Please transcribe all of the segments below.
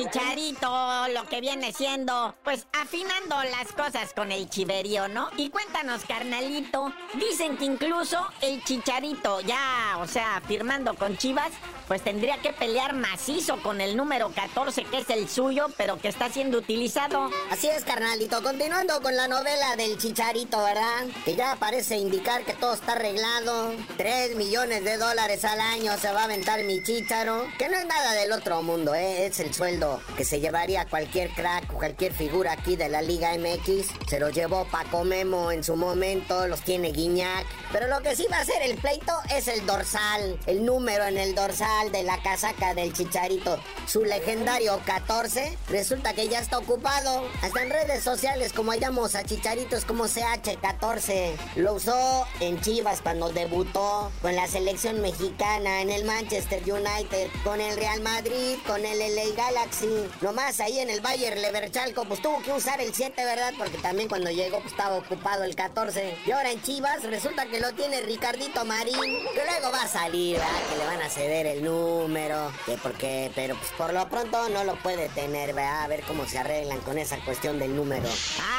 she can. Lo que viene siendo, pues afinando las cosas con el chiverío, ¿no? Y cuéntanos, carnalito, dicen que incluso el chicharito, ya, o sea, firmando con Chivas, pues tendría que pelear macizo con el número 14, que es el suyo, pero que está siendo utilizado. Así es, carnalito. Continuando con la novela del chicharito, ¿verdad? Que ya parece indicar que todo está arreglado. 3 millones de dólares al año se va a aventar mi chicharo. Que no es nada del otro mundo, ¿eh? Es el sueldo que se llevaría cualquier crack o cualquier figura aquí de la Liga MX. Se lo llevó Paco Memo en su momento, los tiene Guiñac. Pero lo que sí va a ser el pleito es el dorsal. El número en el dorsal de la casaca del chicharito. Su legendario 14. Resulta que ya está ocupado. Hasta en redes sociales, como hallamos a chicharitos como CH14. Lo usó en Chivas cuando debutó con la selección mexicana, en el Manchester United, con el Real Madrid, con el LA Galaxy. Nomás ahí en el Bayern Leverchalco, pues tuvo que usar el 7, ¿verdad? Porque también cuando llegó pues, estaba ocupado el 14. Y ahora en Chivas resulta que lo tiene Ricardito Marín, que luego va a salir, ¿verdad? Que le van a ceder el número, que porque, pero pues por lo pronto no lo puede tener, ¿verdad? A ver cómo se arreglan con esa cuestión del número.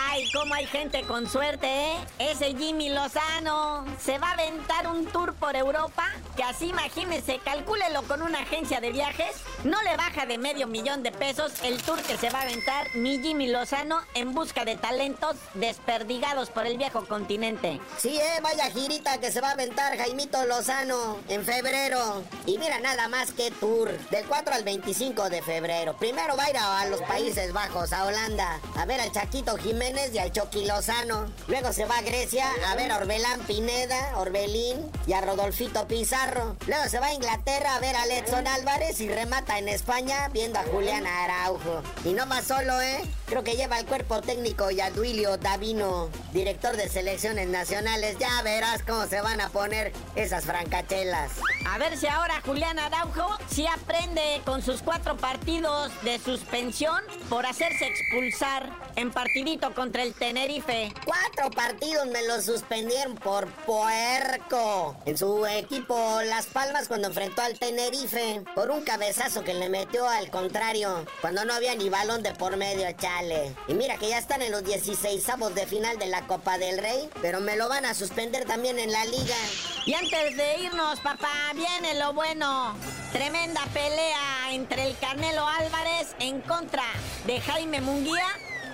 Ay, cómo hay gente con suerte, ¿eh? Ese Jimmy Lozano se va a aventar un tour por Europa, que así imagínese, calcúlelo con una agencia de viajes, no le baja de medio millón de pesos el tour que se va a aventar mi Jimmy Lozano en busca de talentos desperdigados por el viejo continente. Sí, eh, vaya girita que se va a aventar Jaimito Lozano en febrero. Y mira nada más que tour, del 4 al 25 de febrero. Primero va a ir a, los Países Bajos, a Holanda, a ver al Chaquito Jiménez y al Chucky Lozano. Luego se va a Grecia a ver a Orbelán Pineda, Orbelín y a Rodolfito Pizarro. Luego se va a Inglaterra a ver a Edson Álvarez y remata en España viendo a Julián Y no más solo, ¿eh? Creo que lleva el cuerpo técnico y a Duilio Davino, director de selecciones nacionales. Ya verás cómo se van a poner esas francachelas. A ver si ahora Julián Araujo sí aprende con sus cuatro partidos de suspensión por hacerse expulsar en partidito contra el Tenerife. Cuatro partidos me los suspendieron por puerco. En su equipo Las Palmas cuando enfrentó al Tenerife por un cabezazo que le metió al contrario cuando no había ni balón de por medio, chale. Y mira que ya están en los 16 avos de final de la Copa del Rey, pero me lo van a suspender también en la liga. Y antes de irnos, papá, viene lo bueno. Tremenda pelea entre el Canelo Álvarez en contra de Jaime Munguía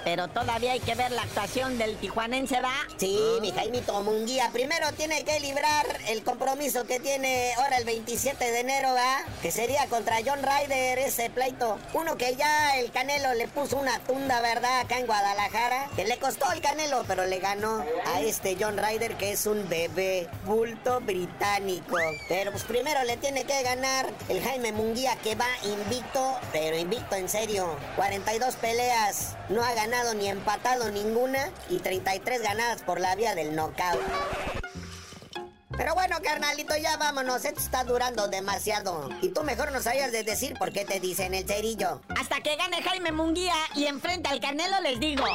pero todavía hay que ver la actuación del tijuanense, ¿va? Sí, mi Jaimito Munguía. Primero tiene que librar el compromiso que tiene ahora el 27 de enero, ¿va? Que sería contra John Ryder ese pleito. Uno que ya el Canelo le puso una tunda, ¿verdad? Acá en Guadalajara. Que le costó el Canelo, pero le ganó a este John Ryder que es un bebé bulto británico. Pero pues primero le tiene que ganar el Jaime Munguía que va invicto, pero invicto en serio. 42 peleas, no ha ni empatado ninguna y 33 ganadas por la vía del knockout. Pero bueno, carnalito, ya vámonos. Esto está durando demasiado. Y tú mejor no sabías de decir por qué te dicen el cerillo. Hasta que gane Jaime Munguía y enfrente al Canelo les digo.